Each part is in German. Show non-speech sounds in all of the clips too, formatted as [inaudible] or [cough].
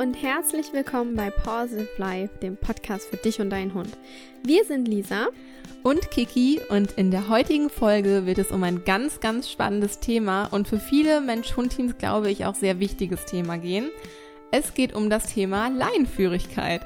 und herzlich willkommen bei Positive Life, dem Podcast für dich und deinen Hund. Wir sind Lisa und Kiki und in der heutigen Folge wird es um ein ganz, ganz spannendes Thema und für viele Mensch-Hund-Teams glaube ich auch sehr wichtiges Thema gehen. Es geht um das Thema Laienführigkeit.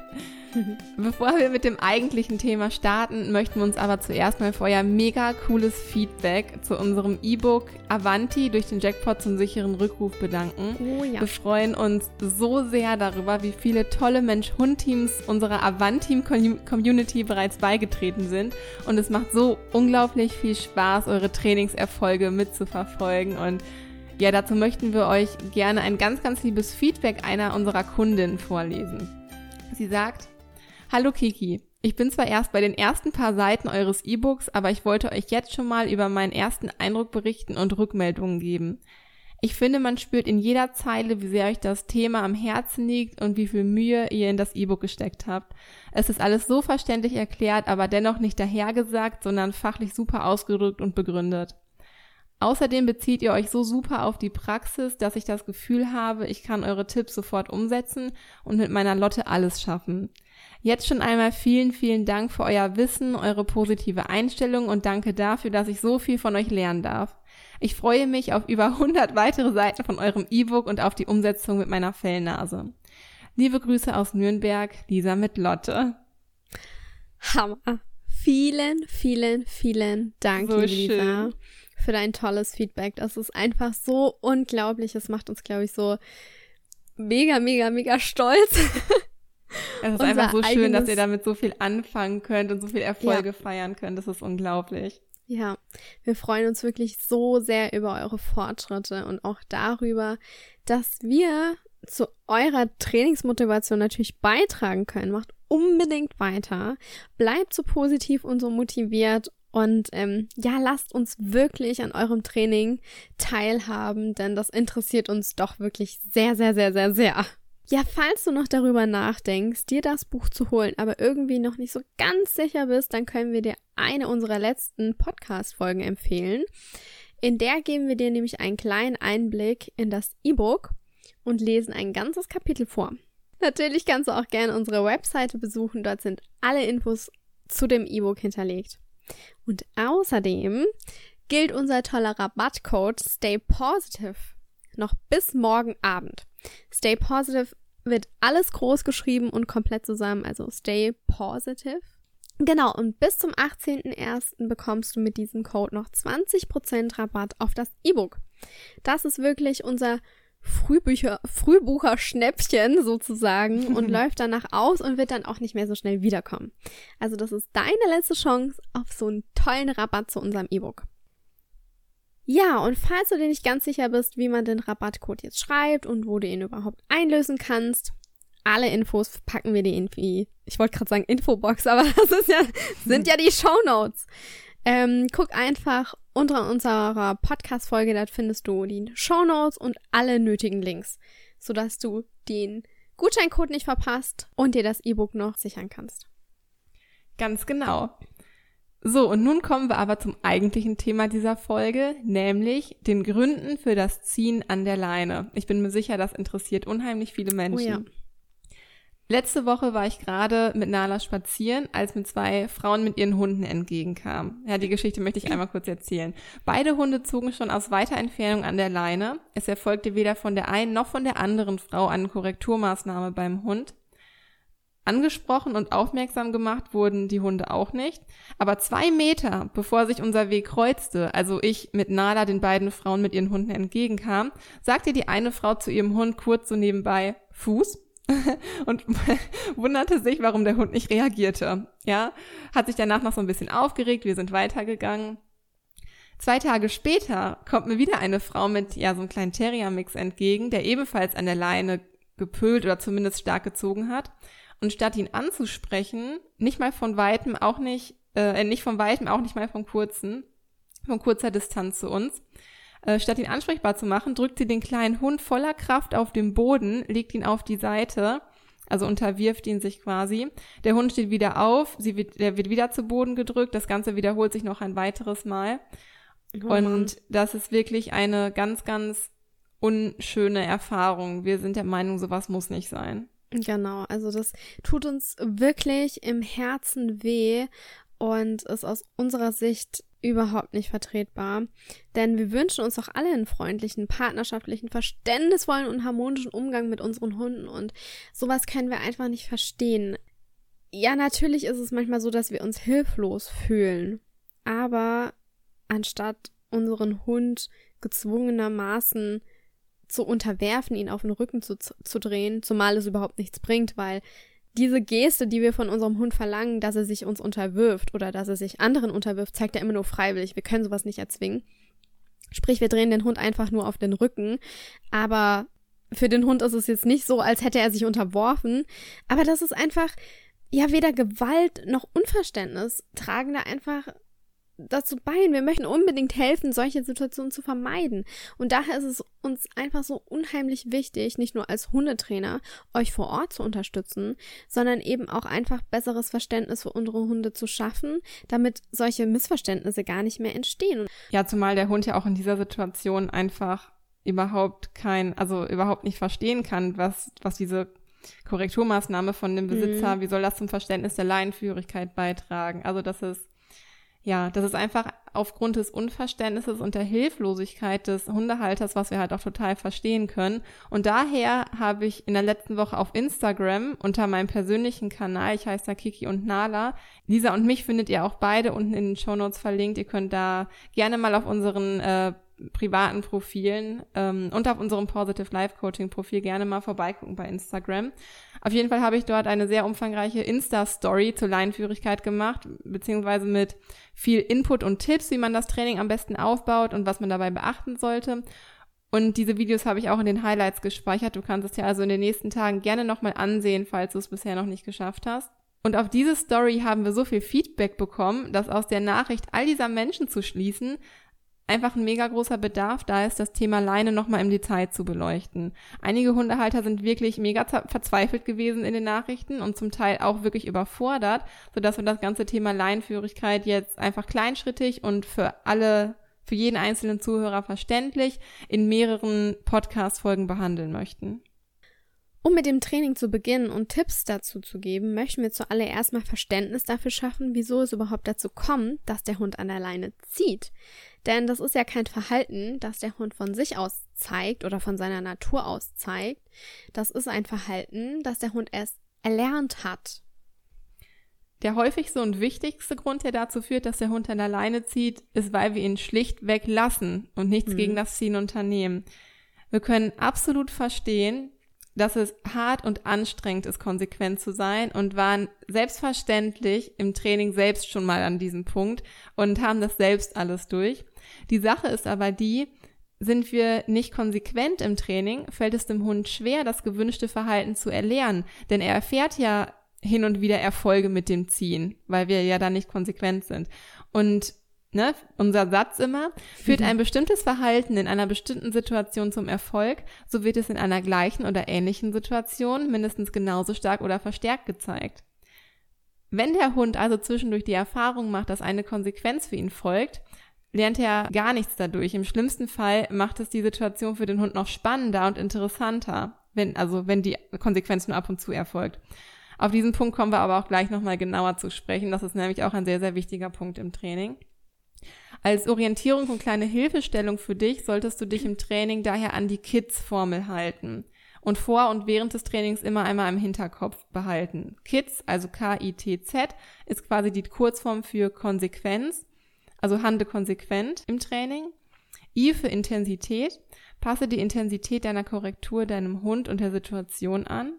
[laughs] Bevor wir mit dem eigentlichen Thema starten, möchten wir uns aber zuerst mal für euer mega cooles Feedback zu unserem E-Book Avanti durch den Jackpot zum sicheren Rückruf bedanken. Oh ja. Wir freuen uns so sehr darüber, wie viele tolle Mensch-Hund-Teams unserer Avanti-Community bereits beigetreten sind. Und es macht so unglaublich viel Spaß, eure Trainingserfolge mitzuverfolgen. Und ja, dazu möchten wir euch gerne ein ganz, ganz liebes Feedback einer unserer Kundinnen vorlesen. Sie sagt, Hallo Kiki. Ich bin zwar erst bei den ersten paar Seiten eures E-Books, aber ich wollte euch jetzt schon mal über meinen ersten Eindruck berichten und Rückmeldungen geben. Ich finde, man spürt in jeder Zeile, wie sehr euch das Thema am Herzen liegt und wie viel Mühe ihr in das E-Book gesteckt habt. Es ist alles so verständlich erklärt, aber dennoch nicht dahergesagt, sondern fachlich super ausgedrückt und begründet. Außerdem bezieht ihr euch so super auf die Praxis, dass ich das Gefühl habe, ich kann eure Tipps sofort umsetzen und mit meiner Lotte alles schaffen. Jetzt schon einmal vielen, vielen Dank für euer Wissen, eure positive Einstellung und danke dafür, dass ich so viel von euch lernen darf. Ich freue mich auf über 100 weitere Seiten von eurem E-Book und auf die Umsetzung mit meiner Fellnase. Liebe Grüße aus Nürnberg, Lisa mit Lotte. Hammer. Vielen, vielen, vielen Dank, so Lisa, für dein tolles Feedback. Das ist einfach so unglaublich. Es macht uns, glaube ich, so mega, mega, mega stolz. [laughs] Es ist einfach so schön, dass ihr damit so viel anfangen könnt und so viel Erfolge ja. feiern könnt. Das ist unglaublich. Ja, wir freuen uns wirklich so sehr über eure Fortschritte und auch darüber, dass wir zu eurer Trainingsmotivation natürlich beitragen können. Macht unbedingt weiter. Bleibt so positiv und so motiviert und ähm, ja, lasst uns wirklich an eurem Training teilhaben, denn das interessiert uns doch wirklich sehr, sehr, sehr, sehr, sehr. Ja, falls du noch darüber nachdenkst, dir das Buch zu holen, aber irgendwie noch nicht so ganz sicher bist, dann können wir dir eine unserer letzten Podcast-Folgen empfehlen. In der geben wir dir nämlich einen kleinen Einblick in das E-Book und lesen ein ganzes Kapitel vor. Natürlich kannst du auch gerne unsere Webseite besuchen, dort sind alle Infos zu dem E-Book hinterlegt. Und außerdem gilt unser toller Rabattcode Stay Positive noch bis morgen Abend. Stay Positive wird alles groß geschrieben und komplett zusammen, also Stay Positive. Genau, und bis zum 18.01. bekommst du mit diesem Code noch 20% Rabatt auf das E-Book. Das ist wirklich unser Frühbücher, Frühbucher-Schnäppchen sozusagen [laughs] und läuft danach aus und wird dann auch nicht mehr so schnell wiederkommen. Also das ist deine letzte Chance auf so einen tollen Rabatt zu unserem E-Book. Ja, und falls du dir nicht ganz sicher bist, wie man den Rabattcode jetzt schreibt und wo du ihn überhaupt einlösen kannst, alle Infos packen wir dir irgendwie, ich wollte gerade sagen Infobox, [laughs] aber das ja, sind ja die Show Notes. Ähm, guck einfach unter unserer Podcast-Folge, dort findest du die Show Notes und alle nötigen Links, sodass du den Gutscheincode nicht verpasst und dir das E-Book noch sichern kannst. Ganz genau. So, und nun kommen wir aber zum eigentlichen Thema dieser Folge, nämlich den Gründen für das Ziehen an der Leine. Ich bin mir sicher, das interessiert unheimlich viele Menschen. Oh ja. Letzte Woche war ich gerade mit Nala spazieren, als mir zwei Frauen mit ihren Hunden entgegenkamen. Ja, die Geschichte möchte ich einmal kurz erzählen. Beide Hunde zogen schon aus weiter Entfernung an der Leine. Es erfolgte weder von der einen noch von der anderen Frau eine Korrekturmaßnahme beim Hund. Angesprochen und aufmerksam gemacht wurden die Hunde auch nicht. Aber zwei Meter bevor sich unser Weg kreuzte, also ich mit Nala den beiden Frauen mit ihren Hunden entgegenkam, sagte die eine Frau zu ihrem Hund kurz so nebenbei Fuß [laughs] und [laughs] wunderte sich, warum der Hund nicht reagierte. Ja, hat sich danach noch so ein bisschen aufgeregt, wir sind weitergegangen. Zwei Tage später kommt mir wieder eine Frau mit ja so einem kleinen Terrier-Mix entgegen, der ebenfalls an der Leine gepölt oder zumindest stark gezogen hat. Und statt ihn anzusprechen, nicht mal von weitem, auch nicht, äh, nicht von weitem, auch nicht mal von kurzen, von kurzer Distanz zu uns, äh, statt ihn ansprechbar zu machen, drückt sie den kleinen Hund voller Kraft auf den Boden, legt ihn auf die Seite, also unterwirft ihn sich quasi. Der Hund steht wieder auf, sie wird, der wird wieder zu Boden gedrückt, das Ganze wiederholt sich noch ein weiteres Mal. Oh und das ist wirklich eine ganz, ganz unschöne Erfahrung. Wir sind der Meinung, sowas muss nicht sein. Genau, also das tut uns wirklich im Herzen weh und ist aus unserer Sicht überhaupt nicht vertretbar. Denn wir wünschen uns doch alle einen freundlichen, partnerschaftlichen, verständnisvollen und harmonischen Umgang mit unseren Hunden und sowas können wir einfach nicht verstehen. Ja, natürlich ist es manchmal so, dass wir uns hilflos fühlen. Aber anstatt unseren Hund gezwungenermaßen zu unterwerfen, ihn auf den Rücken zu, zu drehen, zumal es überhaupt nichts bringt, weil diese Geste, die wir von unserem Hund verlangen, dass er sich uns unterwirft oder dass er sich anderen unterwirft, zeigt er immer nur freiwillig. Wir können sowas nicht erzwingen. Sprich, wir drehen den Hund einfach nur auf den Rücken. Aber für den Hund ist es jetzt nicht so, als hätte er sich unterworfen. Aber das ist einfach, ja, weder Gewalt noch Unverständnis tragen da einfach dazu bei. Wir möchten unbedingt helfen, solche Situationen zu vermeiden. Und daher ist es uns einfach so unheimlich wichtig, nicht nur als Hundetrainer euch vor Ort zu unterstützen, sondern eben auch einfach besseres Verständnis für unsere Hunde zu schaffen, damit solche Missverständnisse gar nicht mehr entstehen. Ja, zumal der Hund ja auch in dieser Situation einfach überhaupt kein, also überhaupt nicht verstehen kann, was, was diese Korrekturmaßnahme von dem Besitzer, mhm. wie soll das zum Verständnis der Leinenführigkeit beitragen? Also das ist ja, das ist einfach aufgrund des Unverständnisses und der Hilflosigkeit des Hundehalters, was wir halt auch total verstehen können. Und daher habe ich in der letzten Woche auf Instagram unter meinem persönlichen Kanal, ich heiße da Kiki und Nala, Lisa und mich findet ihr auch beide unten in den Show Notes verlinkt. Ihr könnt da gerne mal auf unseren äh, privaten Profilen ähm, und auf unserem Positive Life Coaching Profil gerne mal vorbeigucken bei Instagram. Auf jeden Fall habe ich dort eine sehr umfangreiche Insta-Story zur Leinenführigkeit gemacht, beziehungsweise mit viel Input und Tipps, wie man das Training am besten aufbaut und was man dabei beachten sollte. Und diese Videos habe ich auch in den Highlights gespeichert. Du kannst es ja also in den nächsten Tagen gerne nochmal ansehen, falls du es bisher noch nicht geschafft hast. Und auf diese Story haben wir so viel Feedback bekommen, dass aus der Nachricht all dieser Menschen zu schließen, einfach ein mega großer Bedarf da ist, das Thema Leine nochmal im Detail zu beleuchten. Einige Hundehalter sind wirklich mega verzweifelt gewesen in den Nachrichten und zum Teil auch wirklich überfordert, sodass wir das ganze Thema Leinenführigkeit jetzt einfach kleinschrittig und für alle, für jeden einzelnen Zuhörer verständlich in mehreren Podcast-Folgen behandeln möchten. Um mit dem Training zu beginnen und Tipps dazu zu geben, möchten wir zuallererst mal Verständnis dafür schaffen, wieso es überhaupt dazu kommt, dass der Hund an der Leine zieht. Denn das ist ja kein Verhalten, das der Hund von sich aus zeigt oder von seiner Natur aus zeigt. Das ist ein Verhalten, das der Hund erst erlernt hat. Der häufigste und wichtigste Grund, der dazu führt, dass der Hund an der Leine zieht, ist, weil wir ihn schlichtweg lassen und nichts hm. gegen das Ziehen unternehmen. Wir können absolut verstehen, dass es hart und anstrengend ist, konsequent zu sein und waren selbstverständlich im Training selbst schon mal an diesem Punkt und haben das selbst alles durch. Die Sache ist aber die, sind wir nicht konsequent im Training, fällt es dem Hund schwer, das gewünschte Verhalten zu erlernen, denn er erfährt ja hin und wieder Erfolge mit dem Ziehen, weil wir ja da nicht konsequent sind. Und ne, unser Satz immer, führt mhm. ein bestimmtes Verhalten in einer bestimmten Situation zum Erfolg, so wird es in einer gleichen oder ähnlichen Situation mindestens genauso stark oder verstärkt gezeigt. Wenn der Hund also zwischendurch die Erfahrung macht, dass eine Konsequenz für ihn folgt, lernt er gar nichts dadurch. Im schlimmsten Fall macht es die Situation für den Hund noch spannender und interessanter, wenn, also wenn die Konsequenz nur ab und zu erfolgt. Auf diesen Punkt kommen wir aber auch gleich nochmal genauer zu sprechen. Das ist nämlich auch ein sehr, sehr wichtiger Punkt im Training. Als Orientierung und kleine Hilfestellung für dich solltest du dich im Training daher an die KIDS-Formel halten und vor und während des Trainings immer einmal im Hinterkopf behalten. KIDS, also K-I-T-Z, ist quasi die Kurzform für Konsequenz, also handle konsequent im Training. I für Intensität, passe die Intensität deiner Korrektur deinem Hund und der Situation an.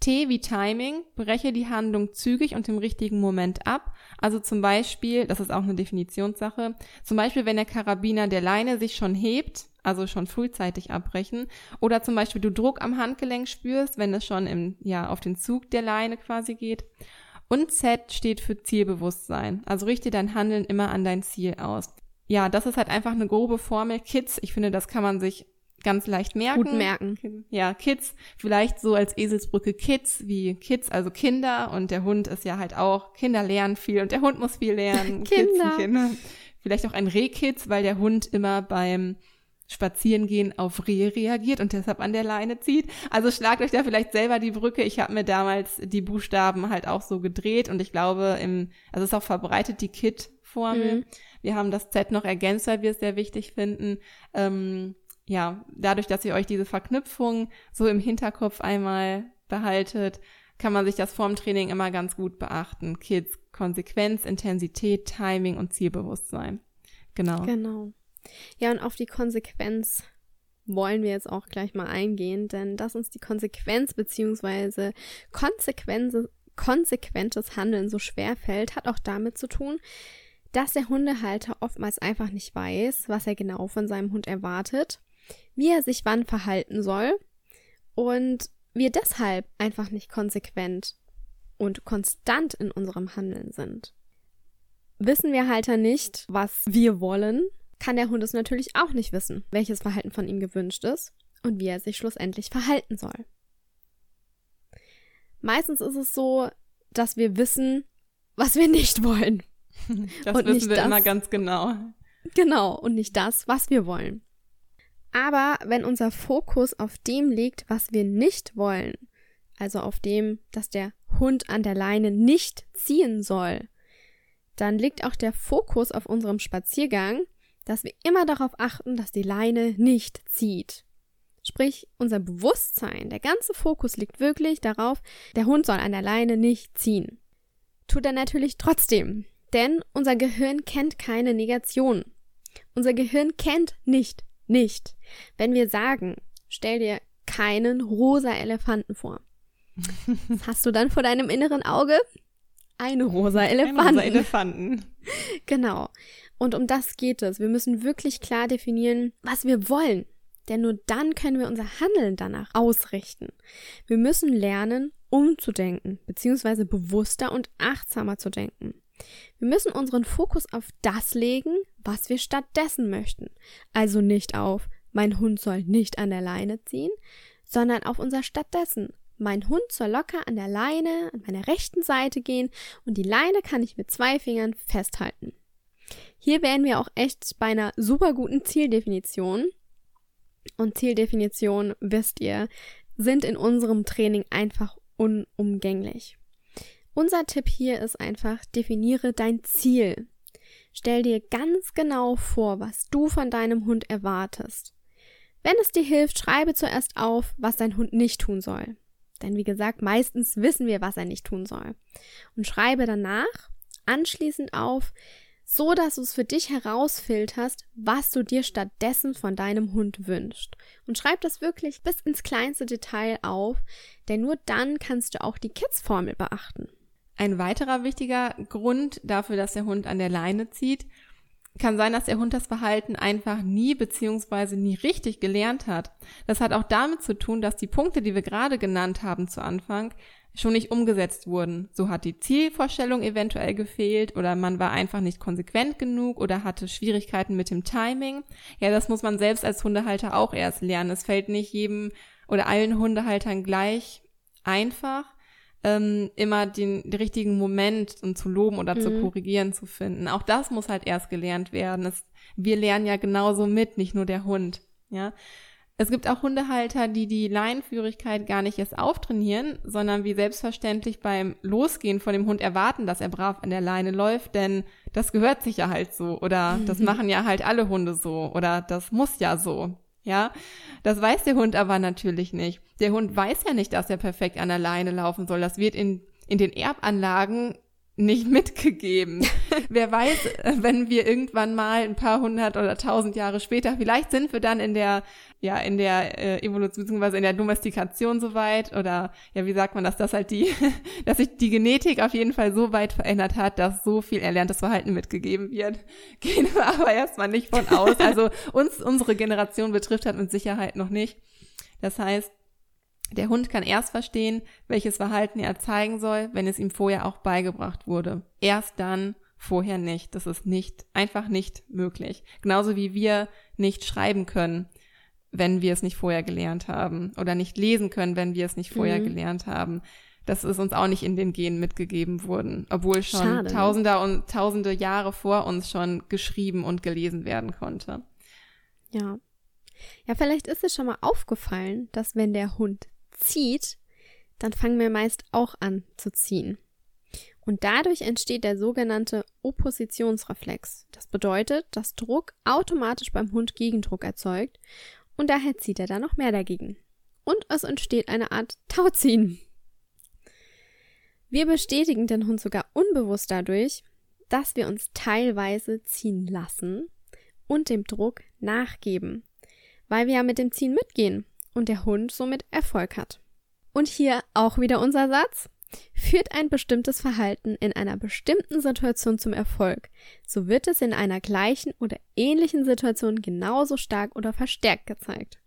T wie Timing, breche die Handlung zügig und im richtigen Moment ab. Also zum Beispiel, das ist auch eine Definitionssache, zum Beispiel, wenn der Karabiner der Leine sich schon hebt, also schon frühzeitig abbrechen. Oder zum Beispiel du Druck am Handgelenk spürst, wenn es schon im, ja, auf den Zug der Leine quasi geht. Und Z steht für Zielbewusstsein. Also richte dein Handeln immer an dein Ziel aus. Ja, das ist halt einfach eine grobe Formel. Kids, ich finde, das kann man sich ganz leicht merken. Gut merken. Ja, Kids, vielleicht so als Eselsbrücke Kids, wie Kids, also Kinder und der Hund ist ja halt auch, Kinder lernen viel und der Hund muss viel lernen. [laughs] Kinder. Kids Kinder. Vielleicht auch ein Rehkids, weil der Hund immer beim Spazierengehen auf Rehe reagiert und deshalb an der Leine zieht. Also schlagt euch da vielleicht selber die Brücke. Ich habe mir damals die Buchstaben halt auch so gedreht und ich glaube, im, also es ist auch verbreitet die Kit-Formel. Mhm. Wir haben das Z noch ergänzt, weil wir es sehr wichtig finden. Ähm, ja, dadurch, dass ihr euch diese Verknüpfung so im Hinterkopf einmal behaltet, kann man sich das vorm Training immer ganz gut beachten. Kids, Konsequenz, Intensität, Timing und Zielbewusstsein. Genau. Genau. Ja, und auf die Konsequenz wollen wir jetzt auch gleich mal eingehen, denn dass uns die Konsequenz bzw. konsequentes Handeln so schwer fällt, hat auch damit zu tun, dass der Hundehalter oftmals einfach nicht weiß, was er genau von seinem Hund erwartet, wie er sich wann verhalten soll und wir deshalb einfach nicht konsequent und konstant in unserem Handeln sind. Wissen wir Halter nicht, was wir wollen, kann der Hund es natürlich auch nicht wissen, welches Verhalten von ihm gewünscht ist und wie er sich schlussendlich verhalten soll. Meistens ist es so, dass wir wissen, was wir nicht wollen. [laughs] Das und wissen wir das, immer ganz genau. Genau, und nicht das, was wir wollen. Aber wenn unser Fokus auf dem liegt, was wir nicht wollen, also auf dem, dass der Hund an der Leine nicht ziehen soll, dann liegt auch der Fokus auf unserem Spaziergang dass wir immer darauf achten, dass die Leine nicht zieht. Sprich, unser Bewusstsein, der ganze Fokus liegt wirklich darauf, der Hund soll an der Leine nicht ziehen. Tut er natürlich trotzdem, denn unser Gehirn kennt keine Negation. Unser Gehirn kennt nicht, nicht. Wenn wir sagen, stell dir keinen rosa Elefanten vor. Was hast du dann vor deinem inneren Auge? Ein rosa Elefanten. Ein rosa Elefanten. [laughs] genau. Und um das geht es. Wir müssen wirklich klar definieren, was wir wollen. Denn nur dann können wir unser Handeln danach ausrichten. Wir müssen lernen, umzudenken, beziehungsweise bewusster und achtsamer zu denken. Wir müssen unseren Fokus auf das legen, was wir stattdessen möchten. Also nicht auf, mein Hund soll nicht an der Leine ziehen, sondern auf unser stattdessen. Mein Hund soll locker an der Leine an meiner rechten Seite gehen und die Leine kann ich mit zwei Fingern festhalten. Hier wären wir auch echt bei einer super guten Zieldefinition. Und Zieldefinition, wisst ihr, sind in unserem Training einfach unumgänglich. Unser Tipp hier ist einfach, definiere dein Ziel. Stell dir ganz genau vor, was du von deinem Hund erwartest. Wenn es dir hilft, schreibe zuerst auf, was dein Hund nicht tun soll. Denn wie gesagt, meistens wissen wir, was er nicht tun soll. Und schreibe danach anschließend auf, so dass du es für dich herausfilterst, was du dir stattdessen von deinem Hund wünschst. Und schreib das wirklich bis ins kleinste Detail auf, denn nur dann kannst du auch die Kids-Formel beachten. Ein weiterer wichtiger Grund dafür, dass der Hund an der Leine zieht, kann sein, dass der Hund das Verhalten einfach nie beziehungsweise nie richtig gelernt hat. Das hat auch damit zu tun, dass die Punkte, die wir gerade genannt haben zu Anfang, schon nicht umgesetzt wurden. So hat die Zielvorstellung eventuell gefehlt oder man war einfach nicht konsequent genug oder hatte Schwierigkeiten mit dem Timing. Ja, das muss man selbst als Hundehalter auch erst lernen. Es fällt nicht jedem oder allen Hundehaltern gleich einfach, ähm, immer den, den richtigen Moment und zu loben oder mhm. zu korrigieren zu finden. Auch das muss halt erst gelernt werden. Es, wir lernen ja genauso mit, nicht nur der Hund. Ja, es gibt auch Hundehalter, die die Leinenführigkeit gar nicht erst auftrainieren, sondern wie selbstverständlich beim Losgehen von dem Hund erwarten, dass er brav an der Leine läuft, denn das gehört sich ja halt so oder das machen ja halt alle Hunde so oder das muss ja so. Ja, das weiß der Hund aber natürlich nicht. Der Hund weiß ja nicht, dass er perfekt an der Leine laufen soll. Das wird in, in den Erbanlagen nicht mitgegeben. [laughs] Wer weiß, wenn wir irgendwann mal ein paar hundert oder tausend Jahre später, vielleicht sind wir dann in der, ja, in der äh, Evolution beziehungsweise in der Domestikation soweit oder ja, wie sagt man das, dass halt die, [laughs] dass sich die Genetik auf jeden Fall so weit verändert hat, dass so viel erlerntes Verhalten mitgegeben wird. [laughs] Gehen wir aber erstmal nicht von aus. Also uns, unsere Generation betrifft hat mit Sicherheit noch nicht. Das heißt, der Hund kann erst verstehen, welches Verhalten er zeigen soll, wenn es ihm vorher auch beigebracht wurde. Erst dann, vorher nicht. Das ist nicht, einfach nicht möglich. Genauso wie wir nicht schreiben können, wenn wir es nicht vorher gelernt haben. Oder nicht lesen können, wenn wir es nicht vorher mhm. gelernt haben. Das ist uns auch nicht in den Genen mitgegeben worden, obwohl schon Schade, ne? Tausender und Tausende Jahre vor uns schon geschrieben und gelesen werden konnte. Ja, Ja, vielleicht ist es schon mal aufgefallen, dass wenn der Hund zieht, dann fangen wir meist auch an zu ziehen. Und dadurch entsteht der sogenannte Oppositionsreflex. Das bedeutet, dass Druck automatisch beim Hund Gegendruck erzeugt und daher zieht er dann noch mehr dagegen. Und es entsteht eine Art Tauziehen. Wir bestätigen den Hund sogar unbewusst dadurch, dass wir uns teilweise ziehen lassen und dem Druck nachgeben, weil wir ja mit dem Ziehen mitgehen und der Hund somit Erfolg hat. Und hier auch wieder unser Satz. Führt ein bestimmtes Verhalten in einer bestimmten Situation zum Erfolg, so wird es in einer gleichen oder ähnlichen Situation genauso stark oder verstärkt gezeigt.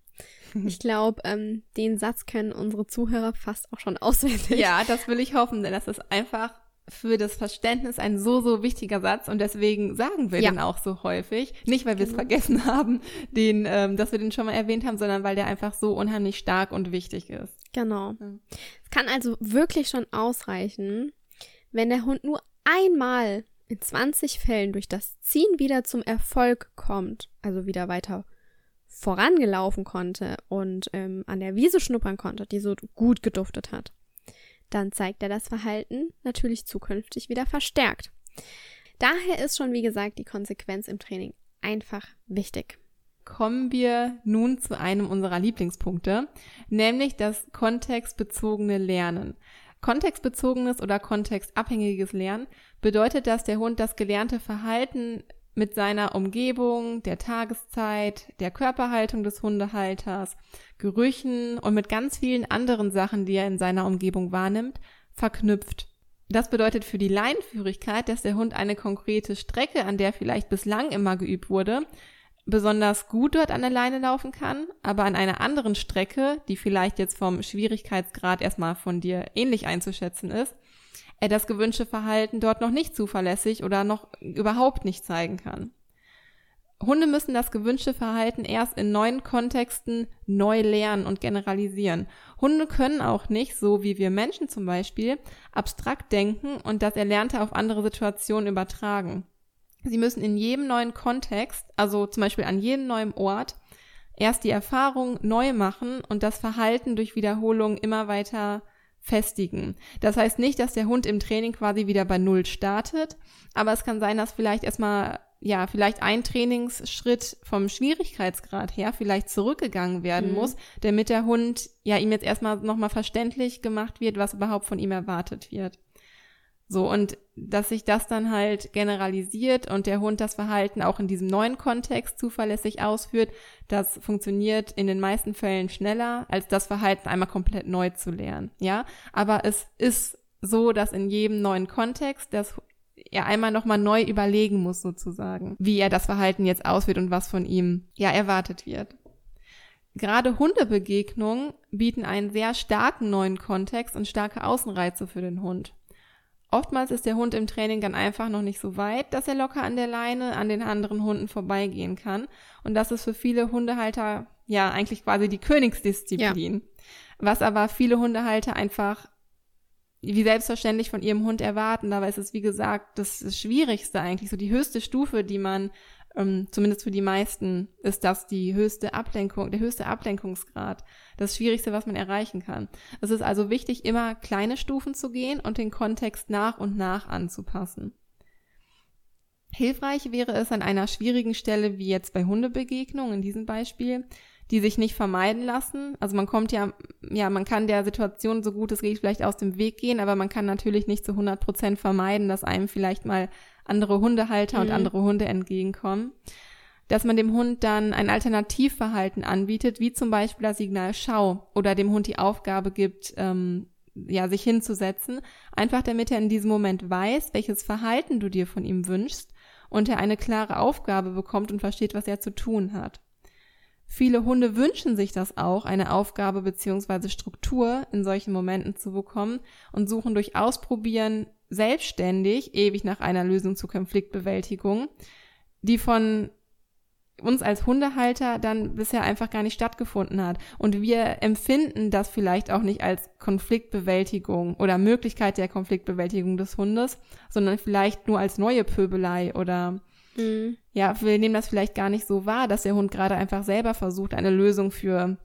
[laughs] Ich glaube, ähm, den Satz können unsere Zuhörer fast auch schon auswendig. Ja, das will ich hoffen, denn das ist einfach für das Verständnis ein so, so wichtiger Satz und deswegen sagen wir ja. den auch so häufig. Nicht, weil wir es genau. vergessen [laughs] haben, den, ähm, dass wir den schon mal erwähnt haben, sondern weil der einfach so unheimlich stark und wichtig ist. Genau. Ja. Es kann also wirklich schon ausreichen, wenn der Hund nur einmal in 20 Fällen durch das Ziehen wieder zum Erfolg kommt, also wieder weiter vorangelaufen konnte und ähm, an der Wiese schnuppern konnte, die so gut geduftet hat dann zeigt er das Verhalten natürlich zukünftig wieder verstärkt. Daher ist schon, wie gesagt, die Konsequenz im Training einfach wichtig. Kommen wir nun zu einem unserer Lieblingspunkte, nämlich das kontextbezogene Lernen. Kontextbezogenes oder kontextabhängiges Lernen bedeutet, dass der Hund das gelernte Verhalten mit seiner Umgebung, der Tageszeit, der Körperhaltung des Hundehalters, Gerüchen und mit ganz vielen anderen Sachen, die er in seiner Umgebung wahrnimmt, verknüpft. Das bedeutet für die Leinführigkeit, dass der Hund eine konkrete Strecke, an der vielleicht bislang immer geübt wurde, besonders gut dort an der Leine laufen kann, aber an einer anderen Strecke, die vielleicht jetzt vom Schwierigkeitsgrad erstmal von dir ähnlich einzuschätzen ist, er das gewünschte Verhalten dort noch nicht zuverlässig oder noch überhaupt nicht zeigen kann. Hunde müssen das gewünschte Verhalten erst in neuen Kontexten neu lernen und generalisieren. Hunde können auch nicht, so wie wir Menschen zum Beispiel, abstrakt denken und das Erlernte auf andere Situationen übertragen. Sie müssen in jedem neuen Kontext, also zum Beispiel an jedem neuen Ort, erst die Erfahrung neu machen und das Verhalten durch Wiederholung immer weiter festigen. Das heißt nicht, dass der Hund im Training quasi wieder bei Null startet, aber es kann sein, dass vielleicht erstmal, ja, vielleicht ein Trainingsschritt vom Schwierigkeitsgrad her vielleicht zurückgegangen werden mhm. muss, damit der Hund ja ihm jetzt erstmal nochmal verständlich gemacht wird, was überhaupt von ihm erwartet wird. So, und dass sich das dann halt generalisiert und der Hund das Verhalten auch in diesem neuen Kontext zuverlässig ausführt, das funktioniert in den meisten Fällen schneller, als das Verhalten einmal komplett neu zu lernen. Ja, aber es ist so, dass in jedem neuen Kontext das er einmal nochmal neu überlegen muss sozusagen, wie er das Verhalten jetzt ausführt und was von ihm ja erwartet wird. Gerade Hundebegegnungen bieten einen sehr starken neuen Kontext und starke Außenreize für den Hund. Oftmals ist der Hund im Training dann einfach noch nicht so weit, dass er locker an der Leine an den anderen Hunden vorbeigehen kann. Und das ist für viele Hundehalter ja eigentlich quasi die Königsdisziplin. Ja. Was aber viele Hundehalter einfach wie selbstverständlich von ihrem Hund erwarten. Dabei ist es, wie gesagt, das Schwierigste eigentlich, so die höchste Stufe, die man ähm, zumindest für die meisten, ist das die höchste Ablenkung, der höchste Ablenkungsgrad, das Schwierigste, was man erreichen kann. Es ist also wichtig, immer kleine Stufen zu gehen und den Kontext nach und nach anzupassen. Hilfreich wäre es an einer schwierigen Stelle, wie jetzt bei Hundebegegnungen in diesem Beispiel, die sich nicht vermeiden lassen. Also man kommt ja, ja, man kann der Situation so gut es geht vielleicht aus dem Weg gehen, aber man kann natürlich nicht zu 100 Prozent vermeiden, dass einem vielleicht mal andere Hundehalter mhm. und andere Hunde entgegenkommen. Dass man dem Hund dann ein Alternativverhalten anbietet, wie zum Beispiel das Signal Schau oder dem Hund die Aufgabe gibt, ähm, ja, sich hinzusetzen, einfach damit er in diesem Moment weiß, welches Verhalten du dir von ihm wünschst und er eine klare Aufgabe bekommt und versteht, was er zu tun hat. Viele Hunde wünschen sich das auch, eine Aufgabe beziehungsweise Struktur in solchen Momenten zu bekommen und suchen durch Ausprobieren selbstständig ewig nach einer Lösung zur Konfliktbewältigung, die von uns als Hundehalter dann bisher einfach gar nicht stattgefunden hat. Und wir empfinden das vielleicht auch nicht als Konfliktbewältigung oder Möglichkeit der Konfliktbewältigung des Hundes, sondern vielleicht nur als neue Pöbelei oder Mhm. Ja, wir nehmen das vielleicht gar nicht so wahr, dass der Hund gerade einfach selber versucht, eine Lösung für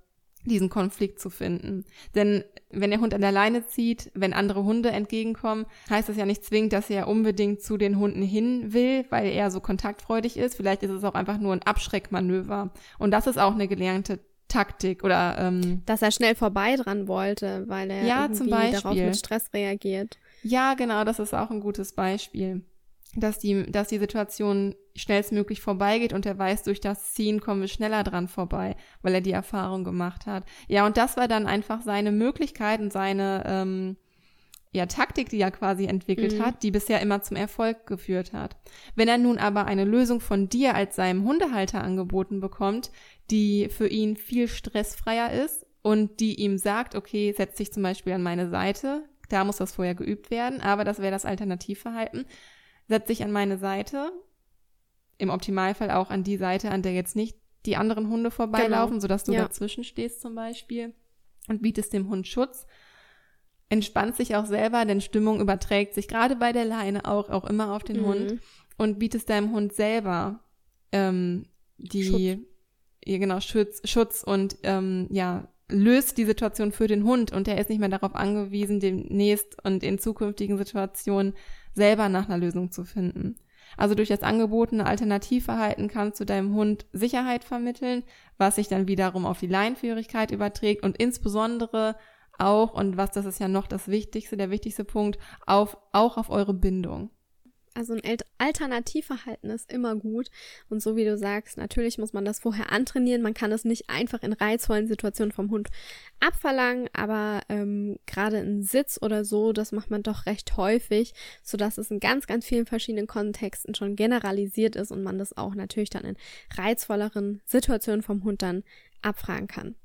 diesen Konflikt zu finden. Denn wenn der Hund an der Leine zieht, wenn andere Hunde entgegenkommen, heißt das ja nicht zwingend, dass er unbedingt zu den Hunden hin will, weil er so kontaktfreudig ist. Vielleicht ist es auch einfach nur ein Abschreckmanöver. Und das ist auch eine gelernte Taktik oder ähm, dass er schnell vorbei dran wollte, weil er ja, irgendwie darauf mit Stress reagiert. Ja, genau, das ist auch ein gutes Beispiel dass die, dass die Situation schnellstmöglich vorbeigeht und er weiß, durch das Ziehen kommen wir schneller dran vorbei, weil er die Erfahrung gemacht hat. Ja, und das war dann einfach seine Möglichkeit und seine ähm, ja, Taktik, die er quasi entwickelt mhm. hat, die bisher immer zum Erfolg geführt hat. Wenn er nun aber eine Lösung von dir als seinem Hundehalter angeboten bekommt, die für ihn viel stressfreier ist und die ihm sagt, okay, setz dich zum Beispiel an meine Seite, da muss das vorher geübt werden, aber das wäre das Alternativverhalten, setz dich an meine Seite, im Optimalfall auch an die Seite, an der jetzt nicht die anderen Hunde vorbeilaufen, genau. sodass du ja. dazwischen stehst zum Beispiel und bietest dem Hund Schutz. Entspannt sich auch selber, denn Stimmung überträgt sich gerade bei der Leine auch, auch immer auf den mhm. Hund und bietest deinem Hund selber ähm, die, Schutz. Ja, genau, Schutz, Schutz und ähm, ja, löst die Situation für den Hund und er ist nicht mehr darauf angewiesen, demnächst und in zukünftigen Situationen selber nach einer Lösung zu finden. Also durch das angebotene Alternativverhalten kannst du deinem Hund Sicherheit vermitteln, was sich dann wiederum auf die Leinführigkeit überträgt und insbesondere auch, und was das ist ja noch das Wichtigste, der wichtigste Punkt, auf, auch auf eure Bindung. Also ein Alternativverhalten ist immer gut. Und so wie du sagst, natürlich muss man das vorher antrainieren. Man kann es nicht einfach in reizvollen Situationen vom Hund abverlangen, aber ähm, gerade in Sitz oder so, das macht man doch recht häufig, sodass es in ganz, ganz vielen verschiedenen Kontexten schon generalisiert ist und man das auch natürlich dann in reizvolleren Situationen vom Hund dann abfragen kann.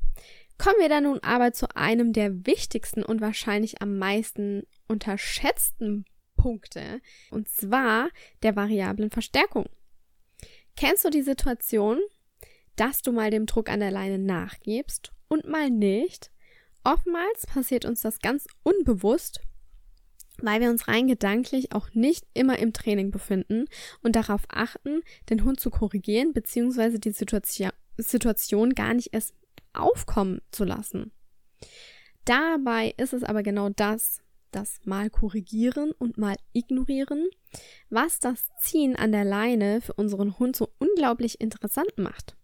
Kommen wir dann nun aber zu einem der wichtigsten und wahrscheinlich am meisten unterschätzten Punkte. Und zwar der variablen Verstärkung. Kennst du die Situation, dass du mal dem Druck an der Leine nachgibst und mal nicht? Oftmals passiert uns das ganz unbewusst, weil wir uns rein gedanklich auch nicht immer im Training befinden und darauf achten, den Hund zu korrigieren bzw. die Situation, Situation gar nicht erst aufkommen zu lassen. Dabei ist es aber genau das, das mal korrigieren und mal ignorieren, was das Ziehen an der Leine für unseren Hund so unglaublich interessant macht.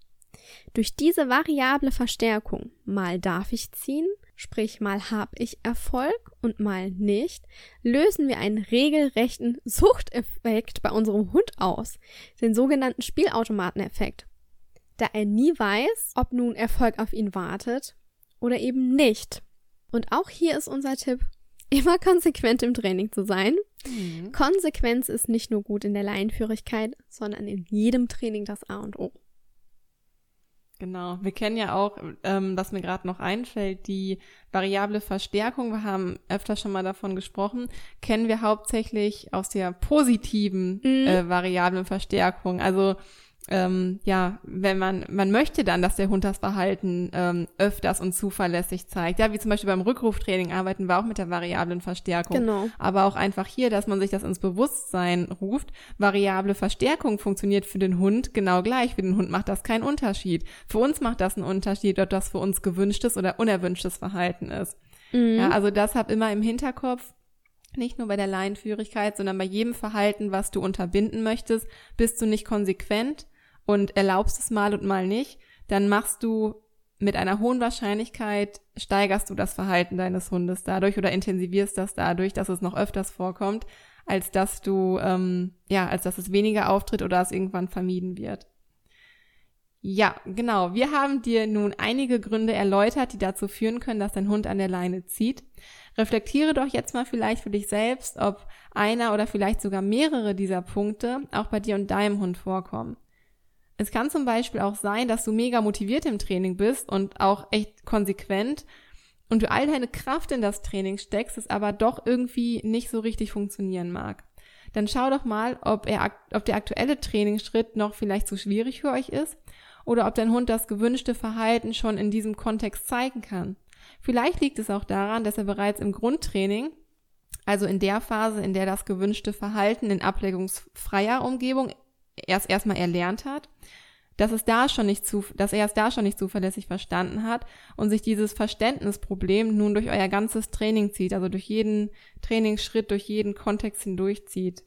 Durch diese variable Verstärkung, mal darf ich ziehen, sprich mal habe ich Erfolg und mal nicht, lösen wir einen regelrechten Suchteffekt bei unserem Hund aus, den sogenannten Spielautomateneffekt. Da er nie weiß, ob nun Erfolg auf ihn wartet oder eben nicht. Und auch hier ist unser Tipp, immer konsequent im Training zu sein. Mhm. Konsequenz ist nicht nur gut in der Laienführigkeit, sondern in jedem Training das A und O. Genau, wir kennen ja auch, ähm, was mir gerade noch einfällt, die variable Verstärkung. Wir haben öfter schon mal davon gesprochen. Kennen wir hauptsächlich aus der positiven mhm. äh, variablen Verstärkung. Also ähm, ja, wenn man, man möchte dann, dass der Hund das Verhalten ähm, öfters und zuverlässig zeigt. Ja, wie zum Beispiel beim Rückruftraining arbeiten wir auch mit der variablen Verstärkung. Genau. Aber auch einfach hier, dass man sich das ins Bewusstsein ruft. Variable Verstärkung funktioniert für den Hund genau gleich. Für den Hund macht das keinen Unterschied. Für uns macht das einen Unterschied, ob das für uns gewünschtes oder unerwünschtes Verhalten ist. Mhm. Ja, also das hab immer im Hinterkopf. Nicht nur bei der Laienführigkeit, sondern bei jedem Verhalten, was du unterbinden möchtest, bist du nicht konsequent und erlaubst es mal und mal nicht, dann machst du mit einer hohen Wahrscheinlichkeit, steigerst du das Verhalten deines Hundes dadurch oder intensivierst das dadurch, dass es noch öfters vorkommt, als dass du, ähm, ja, als dass es weniger auftritt oder es irgendwann vermieden wird. Ja, genau. Wir haben dir nun einige Gründe erläutert, die dazu führen können, dass dein Hund an der Leine zieht. Reflektiere doch jetzt mal vielleicht für dich selbst, ob einer oder vielleicht sogar mehrere dieser Punkte auch bei dir und deinem Hund vorkommen. Es kann zum Beispiel auch sein, dass du mega motiviert im Training bist und auch echt konsequent und du all deine Kraft in das Training steckst, es aber doch irgendwie nicht so richtig funktionieren mag. Dann schau doch mal, ob, er, ob der aktuelle Trainingsschritt noch vielleicht zu schwierig für euch ist oder ob dein Hund das gewünschte Verhalten schon in diesem Kontext zeigen kann. Vielleicht liegt es auch daran, dass er bereits im Grundtraining, also in der Phase, in der das gewünschte Verhalten in ablenkungsfreier Umgebung erst erstmal erlernt hat, dass es da schon nicht zu, dass er es da schon nicht zuverlässig verstanden hat und sich dieses Verständnisproblem nun durch euer ganzes Training zieht, also durch jeden Trainingsschritt, durch jeden Kontext hindurchzieht.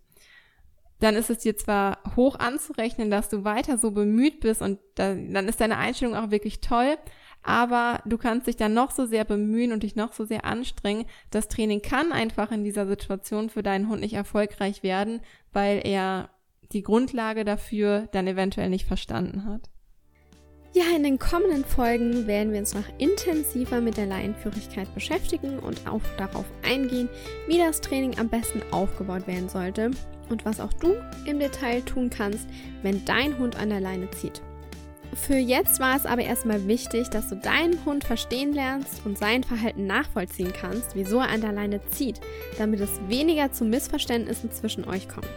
Dann ist es dir zwar hoch anzurechnen, dass du weiter so bemüht bist und da, dann ist deine Einstellung auch wirklich toll, aber du kannst dich dann noch so sehr bemühen und dich noch so sehr anstrengen. Das Training kann einfach in dieser Situation für deinen Hund nicht erfolgreich werden, weil er die Grundlage dafür dann eventuell nicht verstanden hat. Ja, in den kommenden Folgen werden wir uns noch intensiver mit der Laienführigkeit beschäftigen und auch darauf eingehen, wie das Training am besten aufgebaut werden sollte und was auch du im Detail tun kannst, wenn dein Hund an der Leine zieht. Für jetzt war es aber erstmal wichtig, dass du deinen Hund verstehen lernst und sein Verhalten nachvollziehen kannst, wieso er an der Leine zieht, damit es weniger zu Missverständnissen zwischen euch kommt.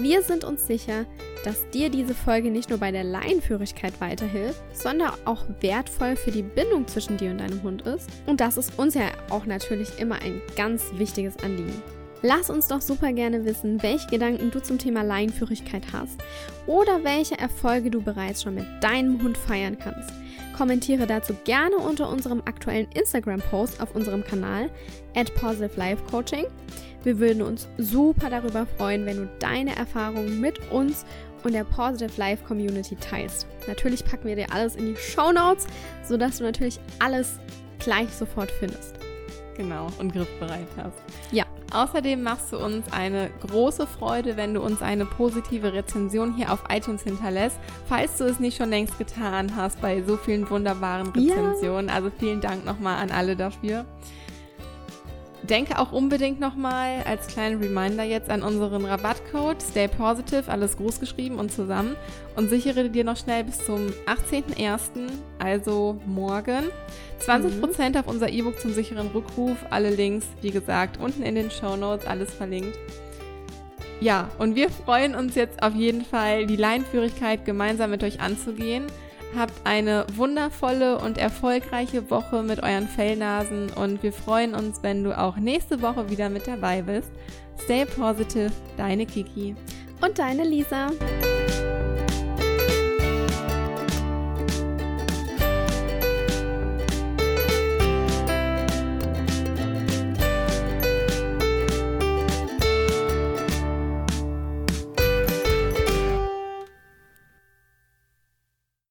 Wir sind uns sicher, dass dir diese Folge nicht nur bei der Laienführigkeit weiterhilft, sondern auch wertvoll für die Bindung zwischen dir und deinem Hund ist. Und das ist uns ja auch natürlich immer ein ganz wichtiges Anliegen. Lass uns doch super gerne wissen, welche Gedanken du zum Thema Laienführigkeit hast oder welche Erfolge du bereits schon mit deinem Hund feiern kannst. Kommentiere dazu gerne unter unserem aktuellen Instagram-Post auf unserem Kanal at Positive Life Coaching. Wir würden uns super darüber freuen, wenn du deine Erfahrungen mit uns und der Positive Life Community teilst. Natürlich packen wir dir alles in die Show Notes, sodass du natürlich alles gleich sofort findest. Genau, und griffbereit hast. Ja. Außerdem machst du uns eine große Freude, wenn du uns eine positive Rezension hier auf iTunes hinterlässt, falls du es nicht schon längst getan hast bei so vielen wunderbaren Rezensionen. Ja. Also vielen Dank nochmal an alle dafür. Denke auch unbedingt nochmal als kleinen Reminder jetzt an unseren Rabattcode Stay Positive, alles groß geschrieben und zusammen und sichere dir noch schnell bis zum 18.01., also morgen, 20% mhm. auf unser E-Book zum sicheren Rückruf. Alle Links, wie gesagt, unten in den Show Notes, alles verlinkt. Ja, und wir freuen uns jetzt auf jeden Fall, die Leinführigkeit gemeinsam mit euch anzugehen. Habt eine wundervolle und erfolgreiche Woche mit euren Fellnasen und wir freuen uns, wenn du auch nächste Woche wieder mit dabei bist. Stay positive, deine Kiki. Und deine Lisa.